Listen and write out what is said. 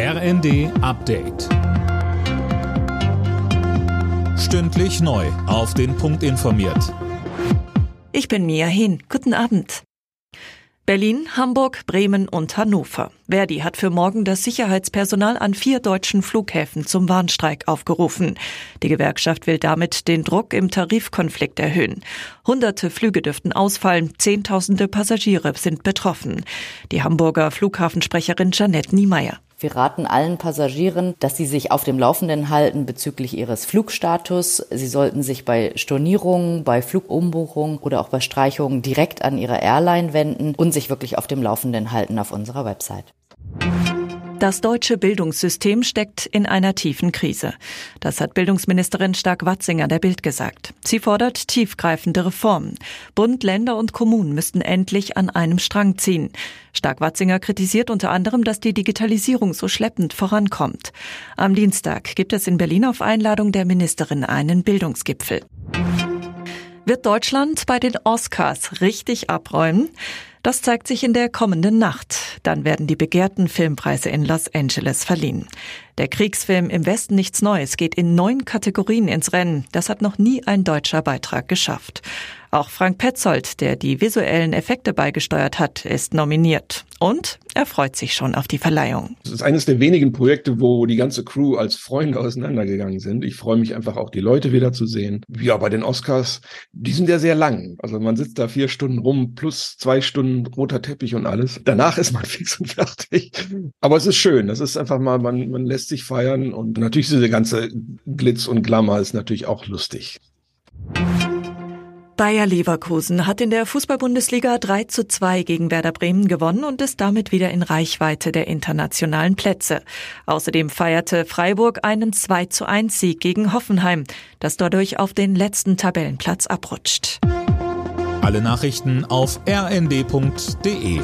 RND Update. Stündlich neu. Auf den Punkt informiert. Ich bin Mia Hin. Guten Abend. Berlin, Hamburg, Bremen und Hannover. Verdi hat für morgen das Sicherheitspersonal an vier deutschen Flughäfen zum Warnstreik aufgerufen. Die Gewerkschaft will damit den Druck im Tarifkonflikt erhöhen. Hunderte Flüge dürften ausfallen, Zehntausende Passagiere sind betroffen. Die Hamburger Flughafensprecherin Janette Niemeyer. Wir raten allen Passagieren, dass sie sich auf dem Laufenden halten bezüglich ihres Flugstatus. Sie sollten sich bei Stornierungen, bei Flugumbuchungen oder auch bei Streichungen direkt an ihre Airline wenden und sich wirklich auf dem Laufenden halten auf unserer Website. Das deutsche Bildungssystem steckt in einer tiefen Krise. Das hat Bildungsministerin Stark-Watzinger der Bild gesagt. Sie fordert tiefgreifende Reformen. Bund, Länder und Kommunen müssten endlich an einem Strang ziehen. Stark-Watzinger kritisiert unter anderem, dass die Digitalisierung so schleppend vorankommt. Am Dienstag gibt es in Berlin auf Einladung der Ministerin einen Bildungsgipfel. Wird Deutschland bei den Oscars richtig abräumen? Das zeigt sich in der kommenden Nacht. Dann werden die begehrten Filmpreise in Los Angeles verliehen. Der Kriegsfilm Im Westen nichts Neues geht in neun Kategorien ins Rennen. Das hat noch nie ein deutscher Beitrag geschafft. Auch Frank Petzold, der die visuellen Effekte beigesteuert hat, ist nominiert. Und er freut sich schon auf die Verleihung. Es ist eines der wenigen Projekte, wo die ganze Crew als Freunde auseinandergegangen sind. Ich freue mich einfach auch, die Leute wiederzusehen. Ja, bei den Oscars, die sind ja sehr lang. Also man sitzt da vier Stunden rum, plus zwei Stunden roter Teppich und alles. Danach ist man fix und fertig. Aber es ist schön. Das ist einfach mal, man, man lässt sich feiern und natürlich diese ganze Glitz und Glamour ist natürlich auch lustig. Bayer Leverkusen hat in der Fußball-Bundesliga 3 zu 2 gegen Werder Bremen gewonnen und ist damit wieder in Reichweite der internationalen Plätze. Außerdem feierte Freiburg einen 2 zu 1 Sieg gegen Hoffenheim, das dadurch auf den letzten Tabellenplatz abrutscht. Alle Nachrichten auf rnd.de